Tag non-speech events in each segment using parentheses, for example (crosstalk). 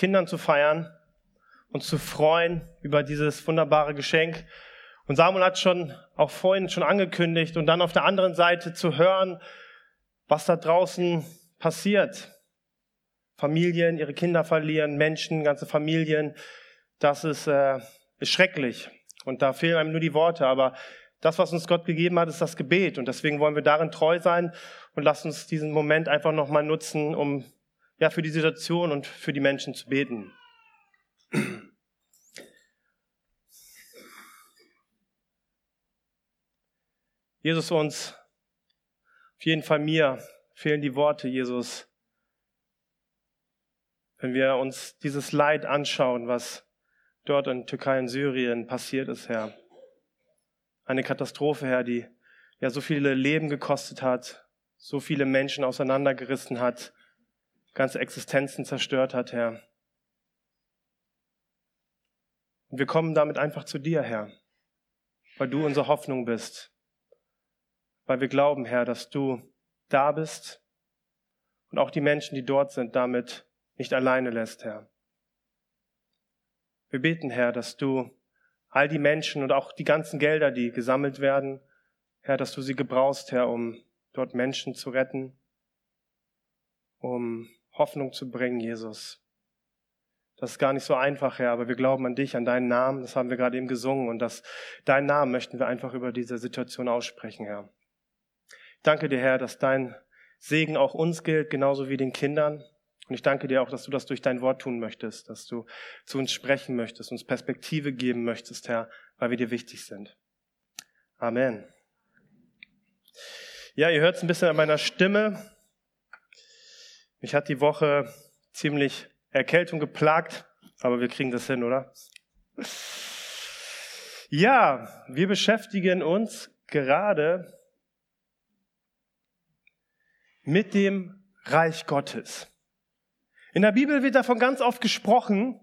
Kindern zu feiern, uns zu freuen über dieses wunderbare Geschenk. Und Samuel hat schon auch vorhin schon angekündigt und dann auf der anderen Seite zu hören, was da draußen passiert. Familien, ihre Kinder verlieren, Menschen, ganze Familien. Das ist, äh, ist schrecklich. Und da fehlen einem nur die Worte. Aber das, was uns Gott gegeben hat, ist das Gebet. Und deswegen wollen wir darin treu sein und lasst uns diesen Moment einfach nochmal nutzen, um ja, für die Situation und für die Menschen zu beten. Jesus uns, auf jeden Fall mir fehlen die Worte, Jesus, wenn wir uns dieses Leid anschauen, was dort in Türkei und Syrien passiert ist, Herr. Eine Katastrophe, Herr, die ja so viele Leben gekostet hat, so viele Menschen auseinandergerissen hat, ganze Existenzen zerstört hat, Herr. Und wir kommen damit einfach zu dir, Herr, weil du unsere Hoffnung bist, weil wir glauben, Herr, dass du da bist und auch die Menschen, die dort sind, damit nicht alleine lässt, Herr. Wir beten, Herr, dass du all die Menschen und auch die ganzen Gelder, die gesammelt werden, Herr, dass du sie gebrauchst, Herr, um dort Menschen zu retten, um Hoffnung zu bringen, Jesus. Das ist gar nicht so einfach, Herr, aber wir glauben an dich, an deinen Namen, das haben wir gerade eben gesungen und das, deinen Namen möchten wir einfach über diese Situation aussprechen, Herr. Danke dir, Herr, dass dein Segen auch uns gilt, genauso wie den Kindern. Und ich danke dir auch, dass du das durch dein Wort tun möchtest, dass du zu uns sprechen möchtest, uns Perspektive geben möchtest, Herr, weil wir dir wichtig sind. Amen. Ja, ihr hört es ein bisschen an meiner Stimme. Mich hat die Woche ziemlich Erkältung geplagt, aber wir kriegen das hin, oder? Ja, wir beschäftigen uns gerade mit dem Reich Gottes. In der Bibel wird davon ganz oft gesprochen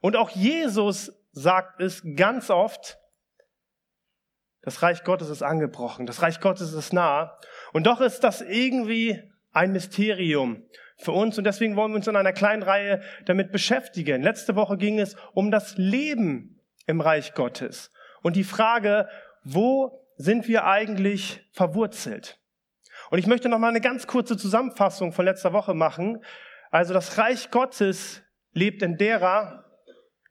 und auch Jesus sagt es ganz oft, das Reich Gottes ist angebrochen, das Reich Gottes ist nah. Und doch ist das irgendwie ein Mysterium für uns und deswegen wollen wir uns in einer kleinen Reihe damit beschäftigen. Letzte Woche ging es um das Leben im Reich Gottes und die Frage, wo sind wir eigentlich verwurzelt? Und ich möchte noch mal eine ganz kurze Zusammenfassung von letzter Woche machen. Also das Reich Gottes lebt in derer,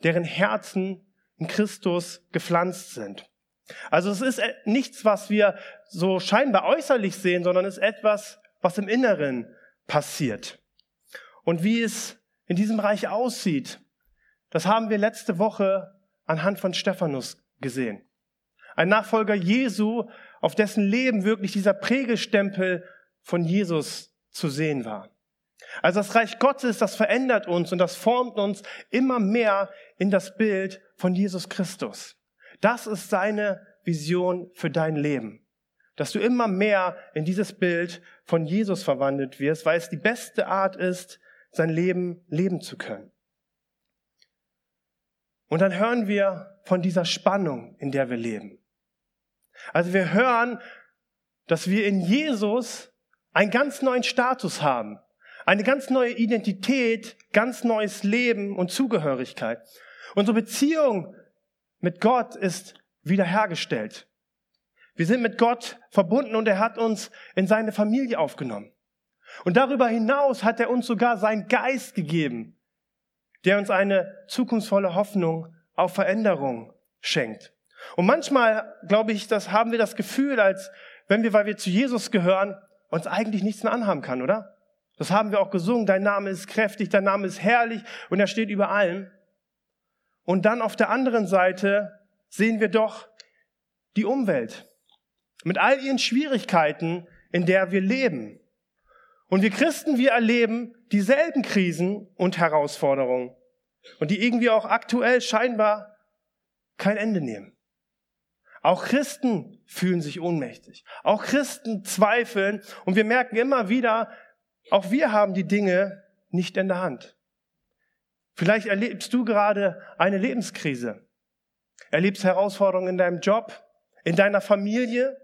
deren Herzen in Christus gepflanzt sind. Also es ist nichts, was wir so scheinbar äußerlich sehen, sondern es ist etwas, was im Inneren passiert. Und wie es in diesem Reich aussieht, das haben wir letzte Woche anhand von Stephanus gesehen. Ein Nachfolger Jesu, auf dessen Leben wirklich dieser Prägestempel von Jesus zu sehen war. Also das Reich Gottes, das verändert uns und das formt uns immer mehr in das Bild von Jesus Christus. Das ist seine Vision für dein Leben. Dass du immer mehr in dieses Bild von Jesus verwandelt wirst, weil es die beste Art ist, sein Leben leben zu können. Und dann hören wir von dieser Spannung, in der wir leben. Also wir hören, dass wir in Jesus einen ganz neuen Status haben, eine ganz neue Identität, ganz neues Leben und Zugehörigkeit. Unsere Beziehung mit Gott ist wiederhergestellt. Wir sind mit Gott verbunden und er hat uns in seine Familie aufgenommen. Und darüber hinaus hat er uns sogar seinen Geist gegeben, der uns eine zukunftsvolle Hoffnung auf Veränderung schenkt. Und manchmal, glaube ich, das haben wir das Gefühl, als wenn wir, weil wir zu Jesus gehören, uns eigentlich nichts mehr anhaben kann, oder? Das haben wir auch gesungen. Dein Name ist kräftig, dein Name ist herrlich und er steht über allem. Und dann auf der anderen Seite sehen wir doch die Umwelt mit all ihren Schwierigkeiten, in der wir leben. Und wir Christen, wir erleben dieselben Krisen und Herausforderungen und die irgendwie auch aktuell scheinbar kein Ende nehmen. Auch Christen fühlen sich ohnmächtig. Auch Christen zweifeln und wir merken immer wieder, auch wir haben die Dinge nicht in der Hand. Vielleicht erlebst du gerade eine Lebenskrise. Erlebst Herausforderungen in deinem Job, in deiner Familie,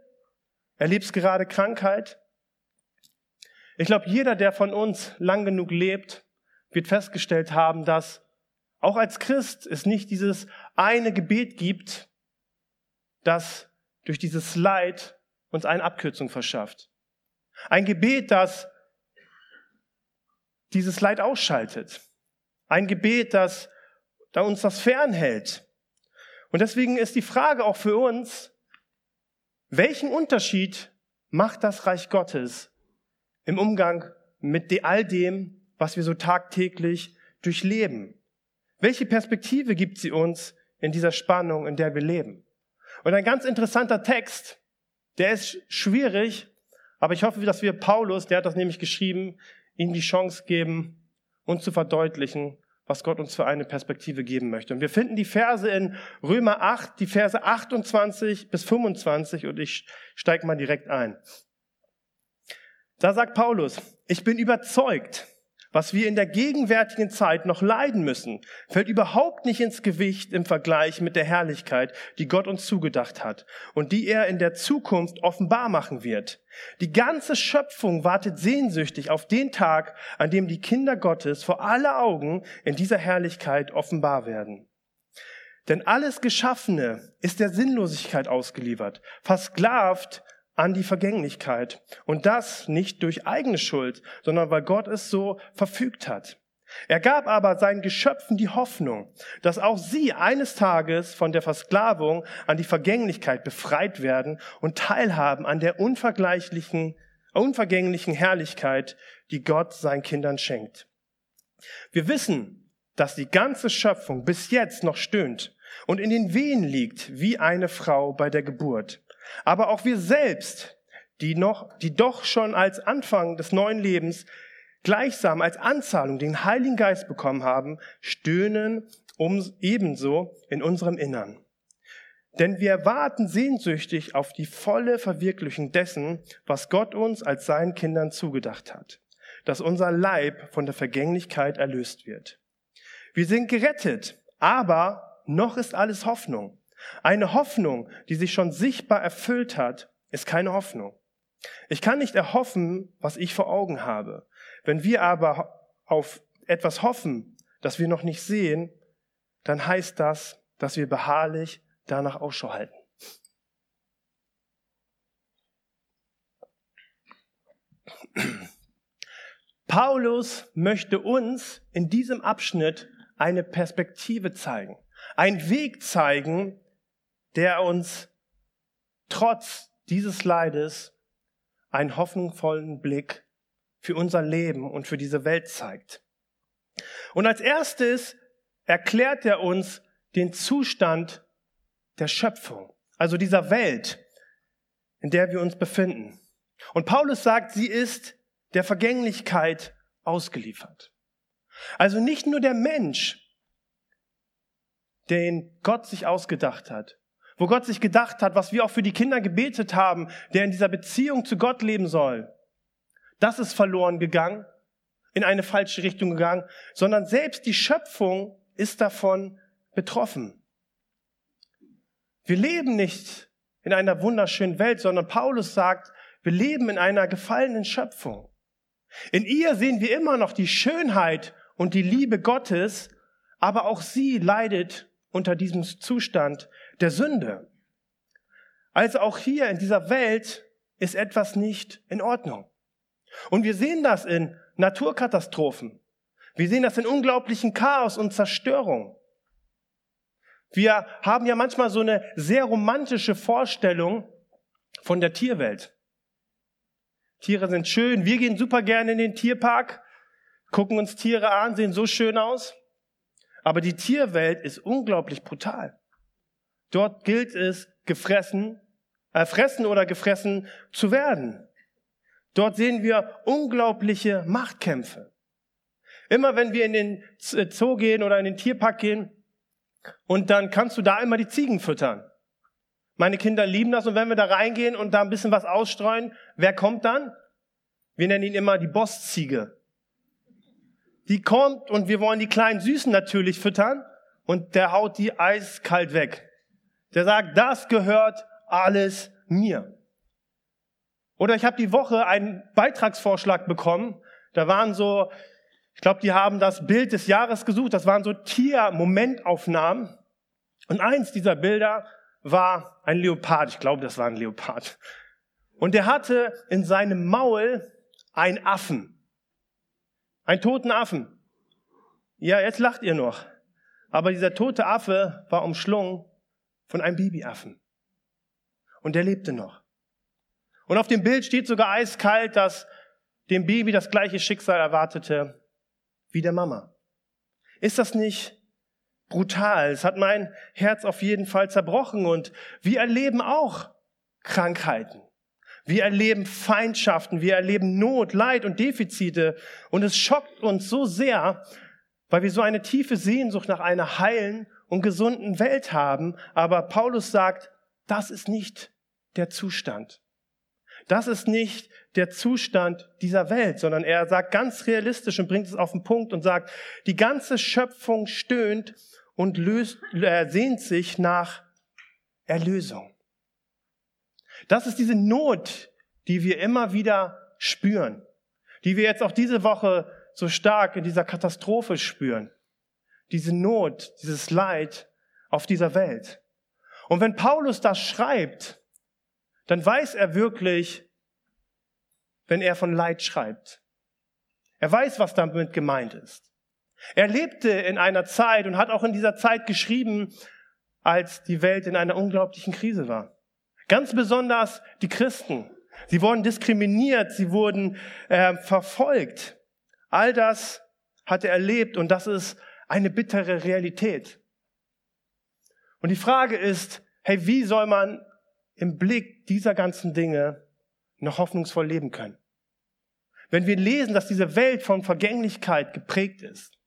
erlebst gerade Krankheit. Ich glaube, jeder, der von uns lang genug lebt, wird festgestellt haben, dass auch als Christ es nicht dieses eine Gebet gibt, das durch dieses Leid uns eine Abkürzung verschafft. Ein Gebet, das dieses Leid ausschaltet. Ein Gebet, das da uns das fernhält. Und deswegen ist die Frage auch für uns, welchen Unterschied macht das Reich Gottes im Umgang mit all dem, was wir so tagtäglich durchleben? Welche Perspektive gibt sie uns in dieser Spannung, in der wir leben? Und ein ganz interessanter Text, der ist schwierig, aber ich hoffe, dass wir Paulus, der hat das nämlich geschrieben, ihm die Chance geben, uns zu verdeutlichen, was Gott uns für eine Perspektive geben möchte. Und wir finden die Verse in Römer 8, die Verse 28 bis 25 und ich steige mal direkt ein. Da sagt Paulus, ich bin überzeugt, was wir in der gegenwärtigen Zeit noch leiden müssen, fällt überhaupt nicht ins Gewicht im Vergleich mit der Herrlichkeit, die Gott uns zugedacht hat und die er in der Zukunft offenbar machen wird. Die ganze Schöpfung wartet sehnsüchtig auf den Tag, an dem die Kinder Gottes vor aller Augen in dieser Herrlichkeit offenbar werden. Denn alles Geschaffene ist der Sinnlosigkeit ausgeliefert, versklavt an die Vergänglichkeit. Und das nicht durch eigene Schuld, sondern weil Gott es so verfügt hat. Er gab aber seinen Geschöpfen die Hoffnung, dass auch sie eines Tages von der Versklavung an die Vergänglichkeit befreit werden und teilhaben an der unvergleichlichen, unvergänglichen Herrlichkeit, die Gott seinen Kindern schenkt. Wir wissen, dass die ganze Schöpfung bis jetzt noch stöhnt und in den Wehen liegt wie eine Frau bei der Geburt. Aber auch wir selbst, die noch, die doch schon als Anfang des neuen Lebens gleichsam als Anzahlung den Heiligen Geist bekommen haben, stöhnen um ebenso in unserem Innern. Denn wir warten sehnsüchtig auf die volle Verwirklichung dessen, was Gott uns als seinen Kindern zugedacht hat, dass unser Leib von der Vergänglichkeit erlöst wird. Wir sind gerettet, aber noch ist alles Hoffnung. Eine Hoffnung, die sich schon sichtbar erfüllt hat, ist keine Hoffnung. Ich kann nicht erhoffen, was ich vor Augen habe. Wenn wir aber auf etwas hoffen, das wir noch nicht sehen, dann heißt das, dass wir beharrlich danach Ausschau halten. Paulus möchte uns in diesem Abschnitt eine Perspektive zeigen, einen Weg zeigen, der uns trotz dieses Leides einen hoffnungsvollen Blick für unser Leben und für diese Welt zeigt. Und als erstes erklärt er uns den Zustand der Schöpfung, also dieser Welt, in der wir uns befinden. Und Paulus sagt, sie ist der Vergänglichkeit ausgeliefert. Also nicht nur der Mensch, den Gott sich ausgedacht hat, wo Gott sich gedacht hat, was wir auch für die Kinder gebetet haben, der in dieser Beziehung zu Gott leben soll. Das ist verloren gegangen, in eine falsche Richtung gegangen, sondern selbst die Schöpfung ist davon betroffen. Wir leben nicht in einer wunderschönen Welt, sondern Paulus sagt, wir leben in einer gefallenen Schöpfung. In ihr sehen wir immer noch die Schönheit und die Liebe Gottes, aber auch sie leidet unter diesem Zustand der Sünde. Also auch hier in dieser Welt ist etwas nicht in Ordnung. Und wir sehen das in Naturkatastrophen. Wir sehen das in unglaublichen Chaos und Zerstörung. Wir haben ja manchmal so eine sehr romantische Vorstellung von der Tierwelt. Tiere sind schön. Wir gehen super gerne in den Tierpark, gucken uns Tiere an, sehen so schön aus. Aber die Tierwelt ist unglaublich brutal. Dort gilt es, gefressen, erfressen oder gefressen zu werden. Dort sehen wir unglaubliche Machtkämpfe. Immer wenn wir in den Zoo gehen oder in den Tierpark gehen, und dann kannst du da immer die Ziegen füttern. Meine Kinder lieben das und wenn wir da reingehen und da ein bisschen was ausstreuen, wer kommt dann? Wir nennen ihn immer die Bossziege. Die kommt und wir wollen die kleinen Süßen natürlich füttern und der haut die eiskalt weg. Der sagt, das gehört alles mir. Oder ich habe die Woche einen Beitragsvorschlag bekommen. Da waren so Ich glaube, die haben das Bild des Jahres gesucht. Das waren so Tier-Momentaufnahmen. Und eins dieser Bilder war ein Leopard. Ich glaube, das war ein Leopard. Und der hatte in seinem Maul einen Affen. Einen toten Affen. Ja, jetzt lacht ihr noch. Aber dieser tote Affe war umschlungen von einem Babyaffen. Und der lebte noch. Und auf dem Bild steht sogar eiskalt, dass dem Baby das gleiche Schicksal erwartete wie der Mama. Ist das nicht brutal? Es hat mein Herz auf jeden Fall zerbrochen und wir erleben auch Krankheiten. Wir erleben Feindschaften, wir erleben Not, Leid und Defizite und es schockt uns so sehr, weil wir so eine tiefe Sehnsucht nach einer heilen und gesunden Welt haben. Aber Paulus sagt, das ist nicht der Zustand. Das ist nicht der Zustand dieser Welt, sondern er sagt ganz realistisch und bringt es auf den Punkt und sagt, die ganze Schöpfung stöhnt und löst, äh, sehnt sich nach Erlösung. Das ist diese Not, die wir immer wieder spüren, die wir jetzt auch diese Woche so stark in dieser Katastrophe spüren. Diese Not, dieses Leid auf dieser Welt. Und wenn Paulus das schreibt, dann weiß er wirklich, wenn er von Leid schreibt. Er weiß, was damit gemeint ist. Er lebte in einer Zeit und hat auch in dieser Zeit geschrieben, als die Welt in einer unglaublichen Krise war. Ganz besonders die Christen. Sie wurden diskriminiert, sie wurden äh, verfolgt. All das hat er erlebt und das ist eine bittere Realität. Und die Frage ist, hey, wie soll man im Blick dieser ganzen Dinge noch hoffnungsvoll leben können. Wenn wir lesen, dass diese Welt von Vergänglichkeit geprägt ist,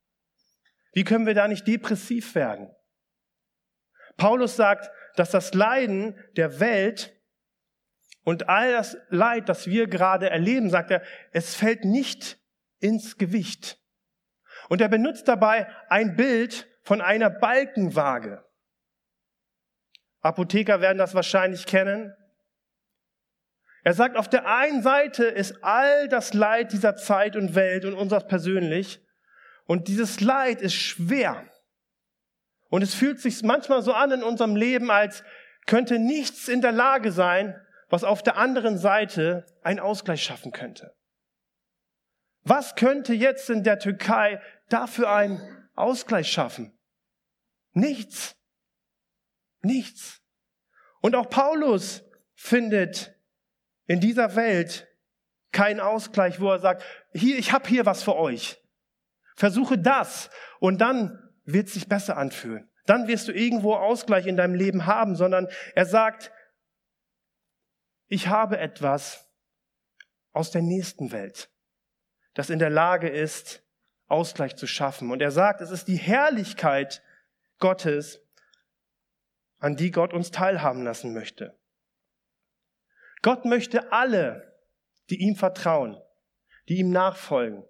wie können wir da nicht depressiv werden? Paulus sagt, dass das Leiden der Welt und all das Leid, das wir gerade erleben, sagt er, es fällt nicht ins Gewicht. Und er benutzt dabei ein Bild von einer Balkenwaage. Apotheker werden das wahrscheinlich kennen. Er sagt, auf der einen Seite ist all das Leid dieser Zeit und Welt und unseres persönlich. Und dieses Leid ist schwer. Und es fühlt sich manchmal so an in unserem Leben, als könnte nichts in der Lage sein, was auf der anderen Seite einen Ausgleich schaffen könnte. Was könnte jetzt in der Türkei dafür einen Ausgleich schaffen? Nichts. Nichts. Und auch Paulus findet in dieser Welt keinen Ausgleich, wo er sagt, hier, ich habe hier was für euch. Versuche das und dann wird es sich besser anfühlen. Dann wirst du irgendwo Ausgleich in deinem Leben haben, sondern er sagt, ich habe etwas aus der nächsten Welt, das in der Lage ist, Ausgleich zu schaffen. Und er sagt, es ist die Herrlichkeit Gottes, an die Gott uns teilhaben lassen möchte. Gott möchte alle, die ihm vertrauen, die ihm nachfolgen,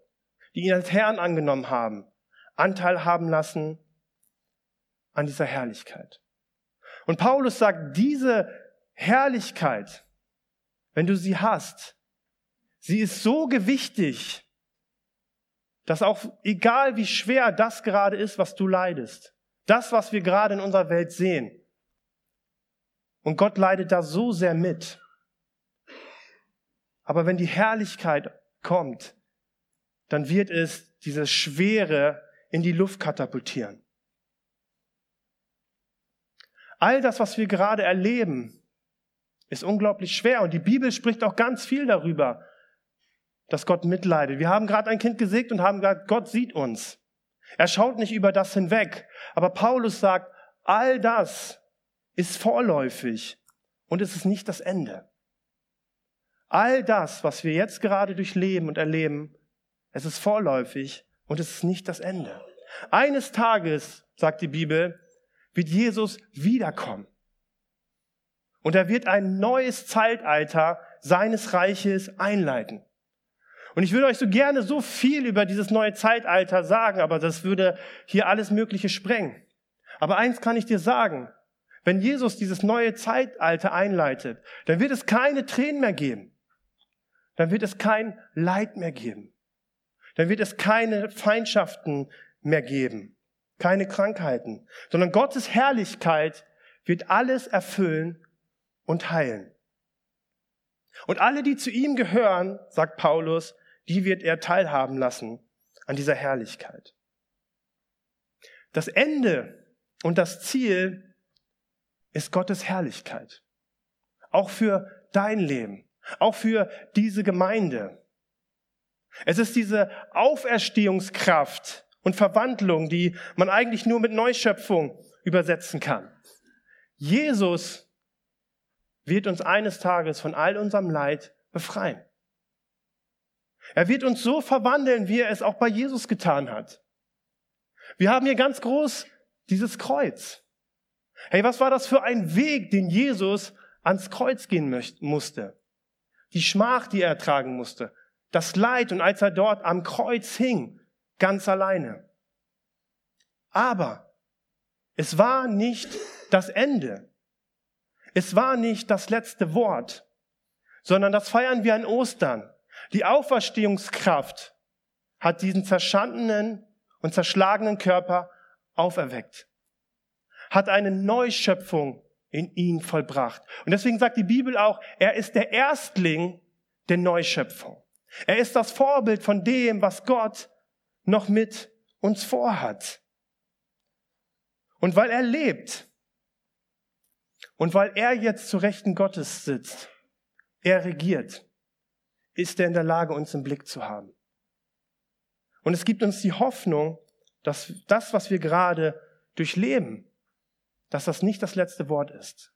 die ihn als Herrn angenommen haben, Anteil haben lassen an dieser Herrlichkeit. Und Paulus sagt, diese Herrlichkeit, wenn du sie hast, sie ist so gewichtig, dass auch egal wie schwer das gerade ist, was du leidest, das, was wir gerade in unserer Welt sehen, und Gott leidet da so sehr mit. Aber wenn die Herrlichkeit kommt, dann wird es diese Schwere in die Luft katapultieren. All das, was wir gerade erleben, ist unglaublich schwer. Und die Bibel spricht auch ganz viel darüber, dass Gott mitleidet. Wir haben gerade ein Kind gesägt und haben gesagt, Gott sieht uns. Er schaut nicht über das hinweg. Aber Paulus sagt, all das ist vorläufig und es ist nicht das Ende. All das, was wir jetzt gerade durchleben und erleben, es ist vorläufig und es ist nicht das Ende. Eines Tages, sagt die Bibel, wird Jesus wiederkommen. Und er wird ein neues Zeitalter seines Reiches einleiten. Und ich würde euch so gerne so viel über dieses neue Zeitalter sagen, aber das würde hier alles Mögliche sprengen. Aber eins kann ich dir sagen, wenn Jesus dieses neue Zeitalter einleitet, dann wird es keine Tränen mehr geben. Dann wird es kein Leid mehr geben. dann wird es keine Feindschaften mehr geben, keine Krankheiten, sondern Gottes Herrlichkeit wird alles erfüllen und heilen. Und alle, die zu ihm gehören, sagt Paulus, die wird er teilhaben lassen an dieser Herrlichkeit. Das Ende und das Ziel ist Gottes Herrlichkeit. Auch für dein Leben, auch für diese Gemeinde. Es ist diese Auferstehungskraft und Verwandlung, die man eigentlich nur mit Neuschöpfung übersetzen kann. Jesus wird uns eines Tages von all unserem Leid befreien. Er wird uns so verwandeln, wie er es auch bei Jesus getan hat. Wir haben hier ganz groß dieses Kreuz. Hey, was war das für ein Weg, den Jesus ans Kreuz gehen musste? Die Schmach, die er ertragen musste, das Leid und als er dort am Kreuz hing, ganz alleine. Aber es war nicht das Ende. Es war nicht das letzte Wort, sondern das feiern wir an Ostern. Die Auferstehungskraft hat diesen zerschandenen und zerschlagenen Körper auferweckt, hat eine Neuschöpfung in ihn vollbracht. Und deswegen sagt die Bibel auch, er ist der Erstling der Neuschöpfung. Er ist das Vorbild von dem, was Gott noch mit uns vorhat. Und weil er lebt und weil er jetzt zu Rechten Gottes sitzt, er regiert, ist er in der Lage, uns im Blick zu haben. Und es gibt uns die Hoffnung, dass das, was wir gerade durchleben, dass das nicht das letzte Wort ist,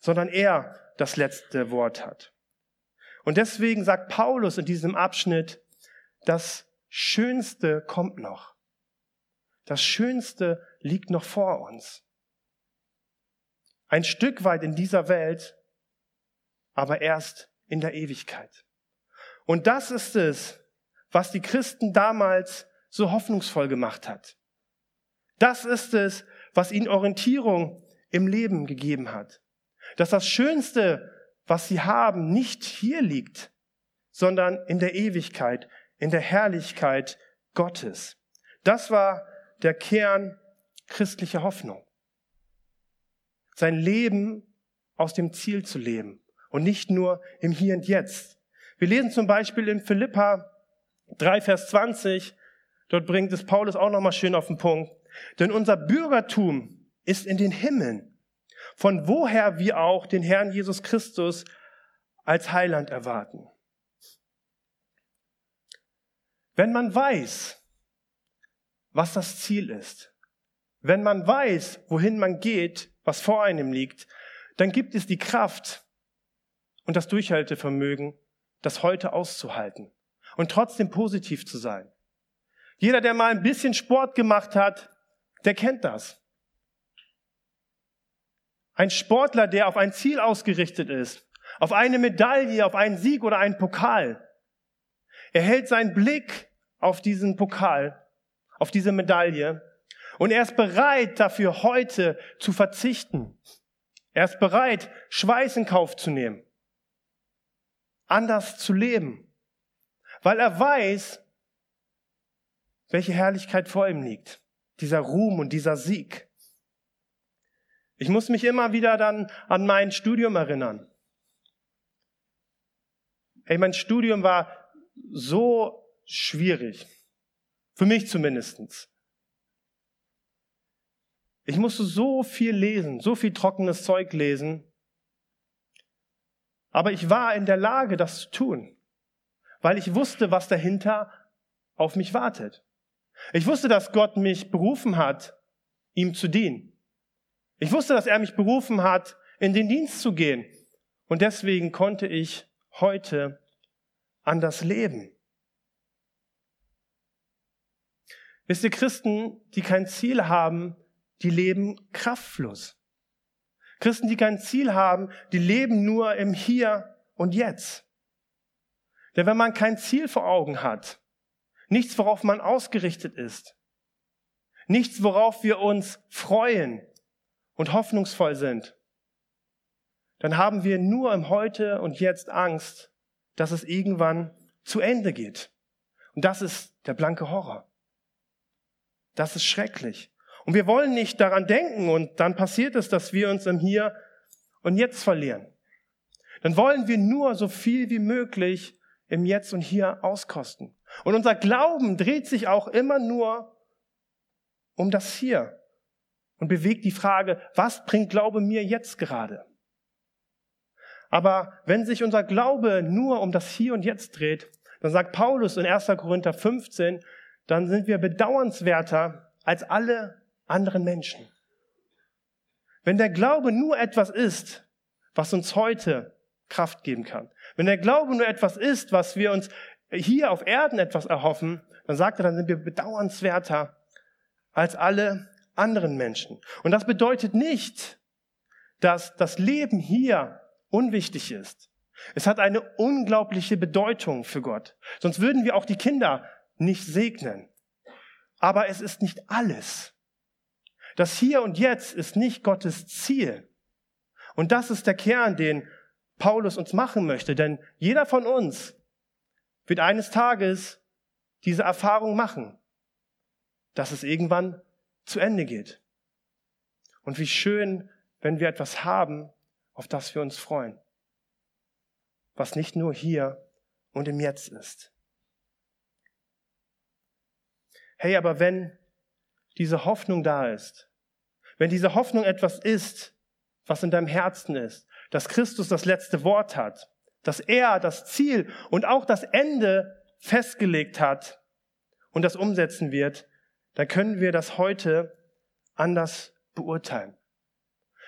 sondern er das letzte Wort hat. Und deswegen sagt Paulus in diesem Abschnitt, das Schönste kommt noch. Das Schönste liegt noch vor uns. Ein Stück weit in dieser Welt, aber erst in der Ewigkeit. Und das ist es, was die Christen damals so hoffnungsvoll gemacht hat. Das ist es, was ihnen Orientierung im Leben gegeben hat. Dass das Schönste, was sie haben, nicht hier liegt, sondern in der Ewigkeit, in der Herrlichkeit Gottes. Das war der Kern christlicher Hoffnung. Sein Leben aus dem Ziel zu leben und nicht nur im Hier und Jetzt. Wir lesen zum Beispiel in Philippa 3, Vers 20, dort bringt es Paulus auch nochmal schön auf den Punkt. Denn unser Bürgertum ist in den Himmeln, von woher wir auch den Herrn Jesus Christus als Heiland erwarten. Wenn man weiß, was das Ziel ist, wenn man weiß, wohin man geht, was vor einem liegt, dann gibt es die Kraft und das Durchhaltevermögen, das heute auszuhalten und trotzdem positiv zu sein. Jeder, der mal ein bisschen Sport gemacht hat, der kennt das. Ein Sportler, der auf ein Ziel ausgerichtet ist, auf eine Medaille, auf einen Sieg oder einen Pokal. Er hält seinen Blick auf diesen Pokal, auf diese Medaille und er ist bereit dafür heute zu verzichten. Er ist bereit, Schweiß in Kauf zu nehmen, anders zu leben, weil er weiß, welche Herrlichkeit vor ihm liegt, dieser Ruhm und dieser Sieg. Ich muss mich immer wieder dann an mein Studium erinnern. Hey, mein Studium war so schwierig. Für mich zumindestens. Ich musste so viel lesen, so viel trockenes Zeug lesen. Aber ich war in der Lage, das zu tun, weil ich wusste, was dahinter auf mich wartet. Ich wusste, dass Gott mich berufen hat, ihm zu dienen. Ich wusste, dass er mich berufen hat, in den Dienst zu gehen. Und deswegen konnte ich heute anders leben. Wisst ihr, Christen, die kein Ziel haben, die leben kraftlos. Christen, die kein Ziel haben, die leben nur im Hier und Jetzt. Denn wenn man kein Ziel vor Augen hat, nichts, worauf man ausgerichtet ist, nichts, worauf wir uns freuen und hoffnungsvoll sind, dann haben wir nur im Heute und Jetzt Angst, dass es irgendwann zu Ende geht Und das ist der blanke Horror. Das ist schrecklich. Und wir wollen nicht daran denken und dann passiert es, dass wir uns im Hier und Jetzt verlieren. Dann wollen wir nur so viel wie möglich im Jetzt und Hier auskosten. Und unser Glauben dreht sich auch immer nur um das Hier und bewegt die Frage, was bringt Glaube mir jetzt gerade? Aber wenn sich unser Glaube nur um das Hier und Jetzt dreht, dann sagt Paulus in 1. Korinther 15, dann sind wir bedauernswerter als alle anderen Menschen. Wenn der Glaube nur etwas ist, was uns heute Kraft geben kann, wenn der Glaube nur etwas ist, was wir uns hier auf Erden etwas erhoffen, dann sagt er, dann sind wir bedauernswerter als alle anderen Menschen. Und das bedeutet nicht, dass das Leben hier unwichtig ist. Es hat eine unglaubliche Bedeutung für Gott. Sonst würden wir auch die Kinder nicht segnen. Aber es ist nicht alles. Das Hier und Jetzt ist nicht Gottes Ziel. Und das ist der Kern, den Paulus uns machen möchte. Denn jeder von uns wird eines Tages diese Erfahrung machen, dass es irgendwann zu Ende geht. Und wie schön, wenn wir etwas haben, auf das wir uns freuen. Was nicht nur hier und im Jetzt ist. Hey, aber wenn diese Hoffnung da ist, wenn diese Hoffnung etwas ist, was in deinem Herzen ist, dass Christus das letzte Wort hat, dass er das Ziel und auch das Ende festgelegt hat und das umsetzen wird, dann können wir das heute anders beurteilen.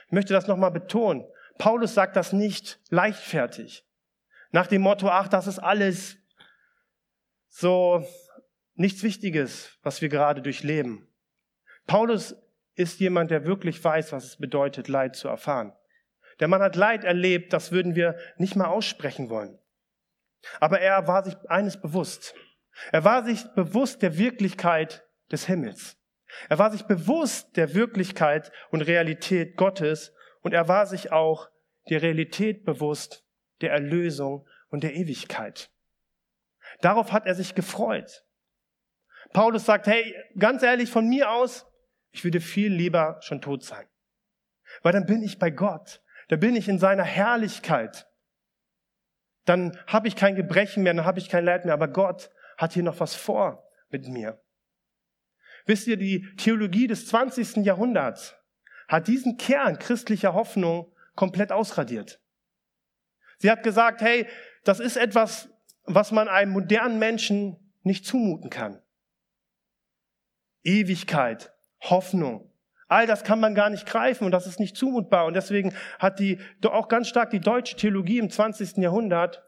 Ich möchte das nochmal betonen. Paulus sagt das nicht leichtfertig. Nach dem Motto, ach, das ist alles so nichts Wichtiges, was wir gerade durchleben. Paulus ist jemand, der wirklich weiß, was es bedeutet, Leid zu erfahren. Der Mann hat Leid erlebt, das würden wir nicht mal aussprechen wollen. Aber er war sich eines bewusst. Er war sich bewusst der Wirklichkeit des Himmels. Er war sich bewusst der Wirklichkeit und Realität Gottes und er war sich auch der Realität bewusst der Erlösung und der Ewigkeit. Darauf hat er sich gefreut. Paulus sagt, hey, ganz ehrlich, von mir aus, ich würde viel lieber schon tot sein. Weil dann bin ich bei Gott. Da bin ich in seiner Herrlichkeit. Dann habe ich kein Gebrechen mehr, dann habe ich kein Leid mehr. Aber Gott hat hier noch was vor mit mir. Wisst ihr, die Theologie des 20. Jahrhunderts hat diesen Kern christlicher Hoffnung komplett ausradiert. Sie hat gesagt, hey, das ist etwas, was man einem modernen Menschen nicht zumuten kann. Ewigkeit, Hoffnung, all das kann man gar nicht greifen und das ist nicht zumutbar. Und deswegen hat die auch ganz stark die deutsche Theologie im 20. Jahrhundert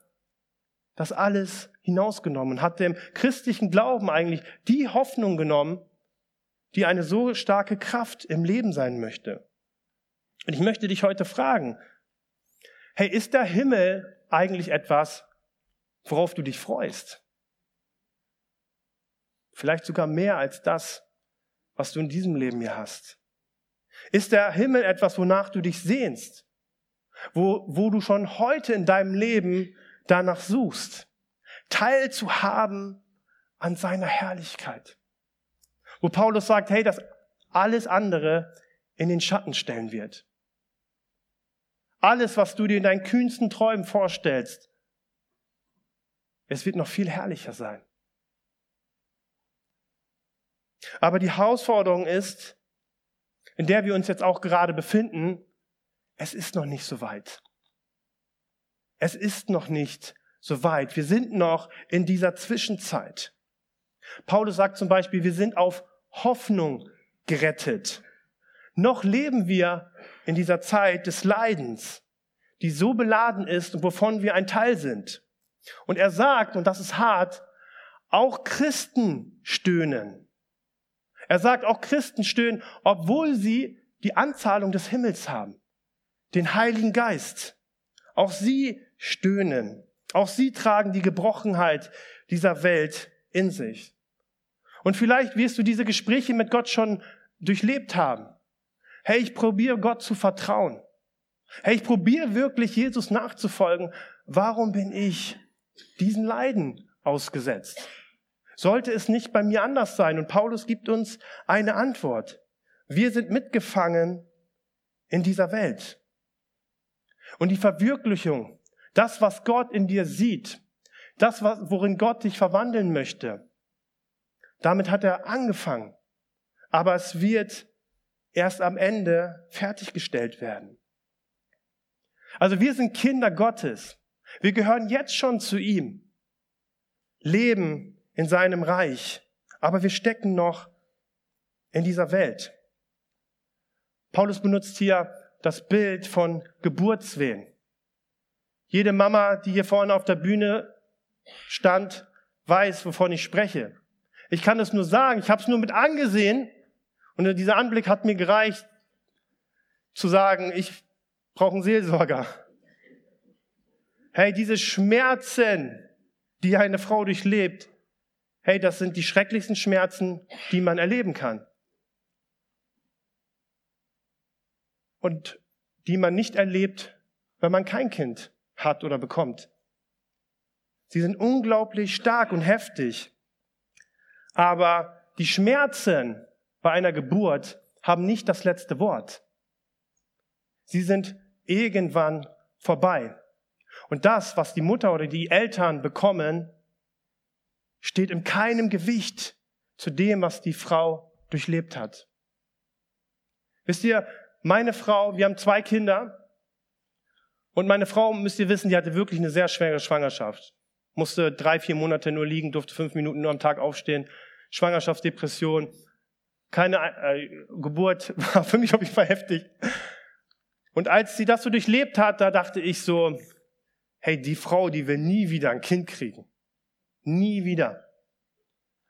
das alles hinausgenommen, hat dem christlichen Glauben eigentlich die Hoffnung genommen, die eine so starke Kraft im Leben sein möchte. Und ich möchte dich heute fragen, hey, ist der Himmel eigentlich etwas, worauf du dich freust? Vielleicht sogar mehr als das, was du in diesem Leben hier hast. Ist der Himmel etwas, wonach du dich sehnst? Wo, wo du schon heute in deinem Leben danach suchst? Teilzuhaben an seiner Herrlichkeit. Wo Paulus sagt, hey, das alles andere in den Schatten stellen wird. Alles, was du dir in deinen kühnsten Träumen vorstellst, es wird noch viel herrlicher sein. Aber die Herausforderung ist, in der wir uns jetzt auch gerade befinden, es ist noch nicht so weit. Es ist noch nicht so weit. Wir sind noch in dieser Zwischenzeit. Paulus sagt zum Beispiel, wir sind auf Hoffnung gerettet. Noch leben wir in dieser Zeit des Leidens, die so beladen ist und wovon wir ein Teil sind. Und er sagt, und das ist hart, auch Christen stöhnen. Er sagt, auch Christen stöhnen, obwohl sie die Anzahlung des Himmels haben, den Heiligen Geist. Auch sie stöhnen. Auch sie tragen die Gebrochenheit dieser Welt in sich. Und vielleicht wirst du diese Gespräche mit Gott schon durchlebt haben. Hey, ich probiere Gott zu vertrauen. Hey, ich probiere wirklich Jesus nachzufolgen. Warum bin ich diesen Leiden ausgesetzt? Sollte es nicht bei mir anders sein? Und Paulus gibt uns eine Antwort. Wir sind mitgefangen in dieser Welt. Und die Verwirklichung, das, was Gott in dir sieht, das, worin Gott dich verwandeln möchte, damit hat er angefangen. Aber es wird erst am Ende fertiggestellt werden. Also wir sind Kinder Gottes. Wir gehören jetzt schon zu ihm, leben in seinem Reich, aber wir stecken noch in dieser Welt. Paulus benutzt hier das Bild von Geburtswehen. Jede Mama, die hier vorne auf der Bühne stand, weiß, wovon ich spreche. Ich kann es nur sagen, ich habe es nur mit angesehen und dieser Anblick hat mir gereicht, zu sagen, ich brauche einen Seelsorger. Hey, diese Schmerzen, die eine Frau durchlebt, hey, das sind die schrecklichsten Schmerzen, die man erleben kann. Und die man nicht erlebt, wenn man kein Kind hat oder bekommt. Sie sind unglaublich stark und heftig. Aber die Schmerzen bei einer Geburt haben nicht das letzte Wort. Sie sind irgendwann vorbei. Und das, was die Mutter oder die Eltern bekommen, steht in keinem Gewicht zu dem, was die Frau durchlebt hat. Wisst ihr, meine Frau, wir haben zwei Kinder und meine Frau, müsst ihr wissen, die hatte wirklich eine sehr schwere Schwangerschaft. Musste drei, vier Monate nur liegen, durfte fünf Minuten nur am Tag aufstehen. Schwangerschaftsdepression, keine äh, Geburt, (laughs) war für mich auf jeden Fall. Und als sie das so durchlebt hat, da dachte ich so, hey, die Frau, die will nie wieder ein Kind kriegen. Nie wieder.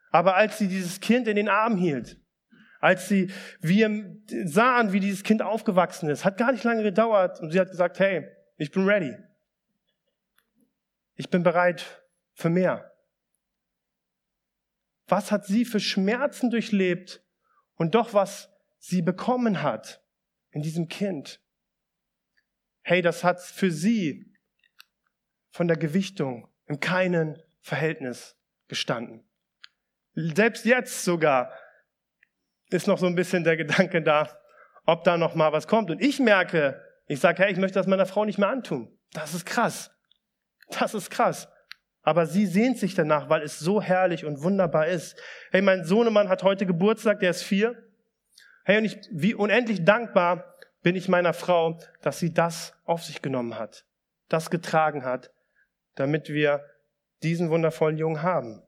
Aber als sie dieses Kind in den Arm hielt, als sie, wir sahen, wie dieses Kind aufgewachsen ist, hat gar nicht lange gedauert und sie hat gesagt, hey, ich bin ready. Ich bin bereit für mehr. Was hat sie für Schmerzen durchlebt und doch was sie bekommen hat in diesem Kind? Hey, das hat für sie von der Gewichtung in keinem Verhältnis gestanden. Selbst jetzt sogar ist noch so ein bisschen der Gedanke da, ob da noch mal was kommt. Und ich merke, ich sage, hey, ich möchte das meiner Frau nicht mehr antun. Das ist krass. Das ist krass. Aber sie sehnt sich danach, weil es so herrlich und wunderbar ist. Hey, mein Sohnemann hat heute Geburtstag, der ist vier. Hey, und ich, wie unendlich dankbar bin ich meiner Frau, dass sie das auf sich genommen hat, das getragen hat, damit wir diesen wundervollen Jungen haben.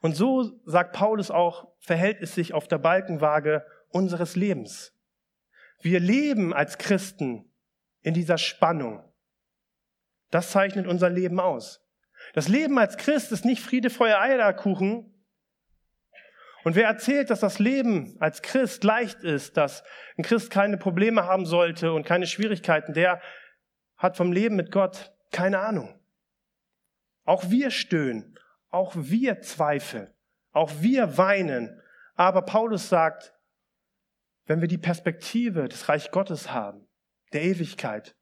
Und so, sagt Paulus auch, verhält es sich auf der Balkenwaage unseres Lebens. Wir leben als Christen in dieser Spannung. Das zeichnet unser Leben aus. Das Leben als Christ ist nicht Friede, Feuer, Eierkuchen. Und wer erzählt, dass das Leben als Christ leicht ist, dass ein Christ keine Probleme haben sollte und keine Schwierigkeiten, der hat vom Leben mit Gott keine Ahnung. Auch wir stöhnen, auch wir zweifeln, auch wir weinen. Aber Paulus sagt, wenn wir die Perspektive des Reich Gottes haben, der Ewigkeit,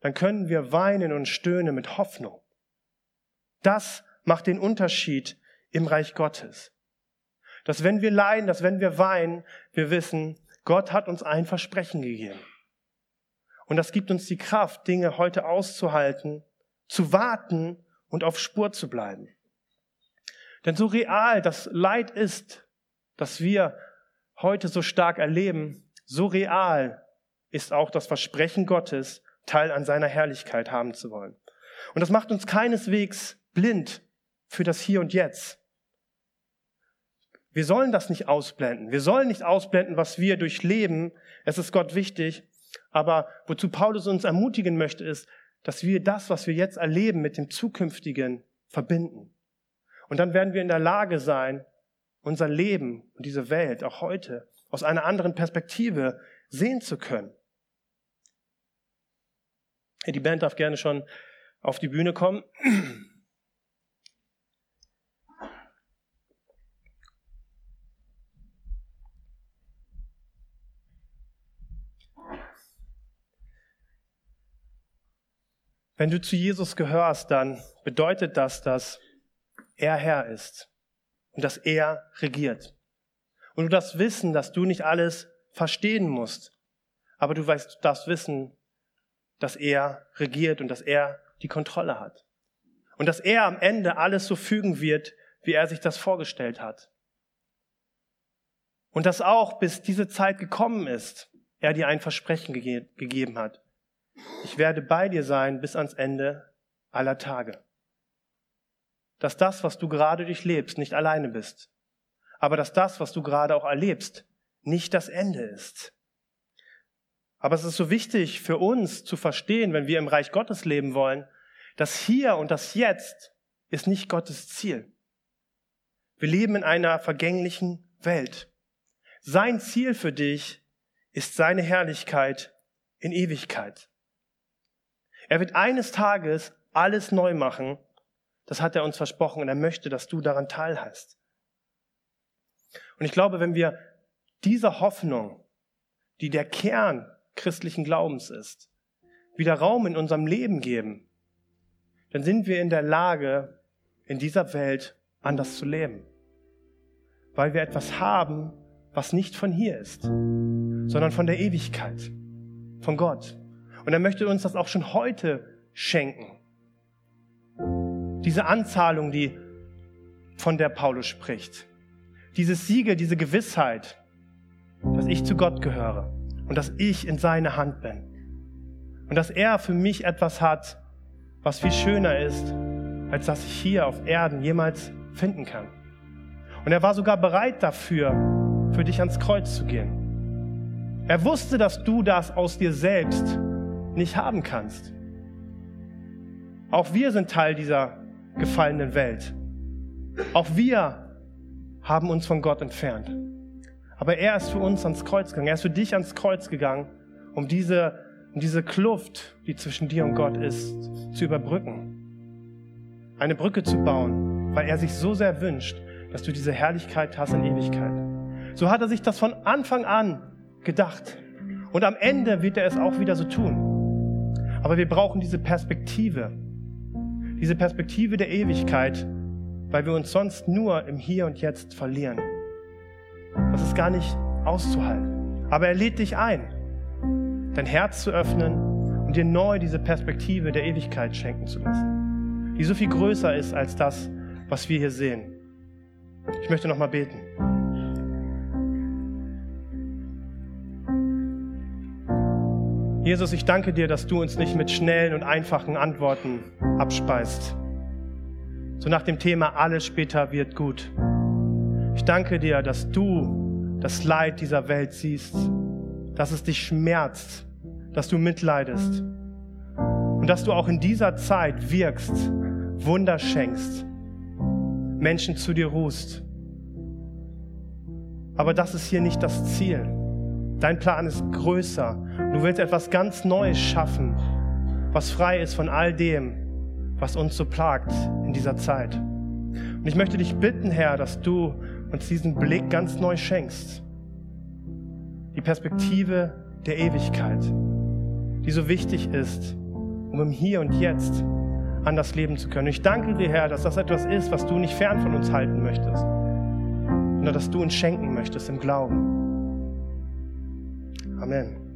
dann können wir weinen und stöhnen mit Hoffnung. Das macht den Unterschied im Reich Gottes. Dass wenn wir leiden, dass wenn wir weinen, wir wissen, Gott hat uns ein Versprechen gegeben. Und das gibt uns die Kraft, Dinge heute auszuhalten, zu warten und auf Spur zu bleiben. Denn so real das Leid ist, das wir heute so stark erleben, so real ist auch das Versprechen Gottes, Teil an seiner Herrlichkeit haben zu wollen. Und das macht uns keineswegs blind für das Hier und Jetzt. Wir sollen das nicht ausblenden. Wir sollen nicht ausblenden, was wir durchleben. Es ist Gott wichtig. Aber wozu Paulus uns ermutigen möchte, ist, dass wir das, was wir jetzt erleben, mit dem Zukünftigen verbinden. Und dann werden wir in der Lage sein, unser Leben und diese Welt auch heute aus einer anderen Perspektive sehen zu können. Die Band darf gerne schon auf die Bühne kommen. Wenn du zu Jesus gehörst, dann bedeutet das, dass er Herr ist. und dass er regiert. Und du darfst wissen, dass du nicht alles verstehen musst, aber du weißt, du darfst wissen, dass er regiert und dass er die Kontrolle hat. Und dass er am Ende alles so fügen wird, wie er sich das vorgestellt hat. Und dass auch, bis diese Zeit gekommen ist, er dir ein Versprechen ge gegeben hat. Ich werde bei dir sein bis ans Ende aller Tage. Dass das, was du gerade durchlebst, nicht alleine bist. Aber dass das, was du gerade auch erlebst, nicht das Ende ist. Aber es ist so wichtig für uns zu verstehen, wenn wir im Reich Gottes leben wollen, das Hier und das Jetzt ist nicht Gottes Ziel. Wir leben in einer vergänglichen Welt. Sein Ziel für dich ist seine Herrlichkeit in Ewigkeit. Er wird eines Tages alles neu machen. Das hat er uns versprochen und er möchte, dass du daran teilhast. Und ich glaube, wenn wir dieser Hoffnung, die der Kern christlichen Glaubens ist, wieder Raum in unserem Leben geben, dann sind wir in der Lage, in dieser Welt anders zu leben. Weil wir etwas haben, was nicht von hier ist, sondern von der Ewigkeit, von Gott. Und er möchte uns das auch schon heute schenken. Diese Anzahlung, die von der Paulus spricht. Dieses Siegel, diese Gewissheit, dass ich zu Gott gehöre und dass ich in seine Hand bin. Und dass er für mich etwas hat, was viel schöner ist, als das ich hier auf Erden jemals finden kann. Und er war sogar bereit dafür, für dich ans Kreuz zu gehen. Er wusste, dass du das aus dir selbst nicht haben kannst. Auch wir sind Teil dieser gefallenen Welt. Auch wir haben uns von Gott entfernt. Aber er ist für uns ans Kreuz gegangen. Er ist für dich ans Kreuz gegangen, um diese, um diese Kluft, die zwischen dir und Gott ist, zu überbrücken. Eine Brücke zu bauen, weil er sich so sehr wünscht, dass du diese Herrlichkeit hast in Ewigkeit. So hat er sich das von Anfang an gedacht. Und am Ende wird er es auch wieder so tun. Aber wir brauchen diese Perspektive. Diese Perspektive der Ewigkeit, weil wir uns sonst nur im Hier und Jetzt verlieren. Das ist gar nicht auszuhalten. Aber er lädt dich ein, dein Herz zu öffnen und dir neu diese Perspektive der Ewigkeit schenken zu lassen, die so viel größer ist als das, was wir hier sehen. Ich möchte noch mal beten. Jesus, ich danke dir, dass du uns nicht mit schnellen und einfachen Antworten abspeist. So nach dem Thema, alles später wird gut. Ich danke dir, dass du das Leid dieser Welt siehst, dass es dich schmerzt, dass du mitleidest und dass du auch in dieser Zeit wirkst, Wunder schenkst, Menschen zu dir ruhst. Aber das ist hier nicht das Ziel. Dein Plan ist größer. Du willst etwas ganz Neues schaffen, was frei ist von all dem, was uns so plagt in dieser Zeit. Und ich möchte dich bitten, Herr, dass du uns diesen Blick ganz neu schenkst. Die Perspektive der Ewigkeit, die so wichtig ist, um im Hier und Jetzt anders leben zu können. Ich danke dir, Herr, dass das etwas ist, was du nicht fern von uns halten möchtest, sondern dass du uns schenken möchtest im Glauben. Amen.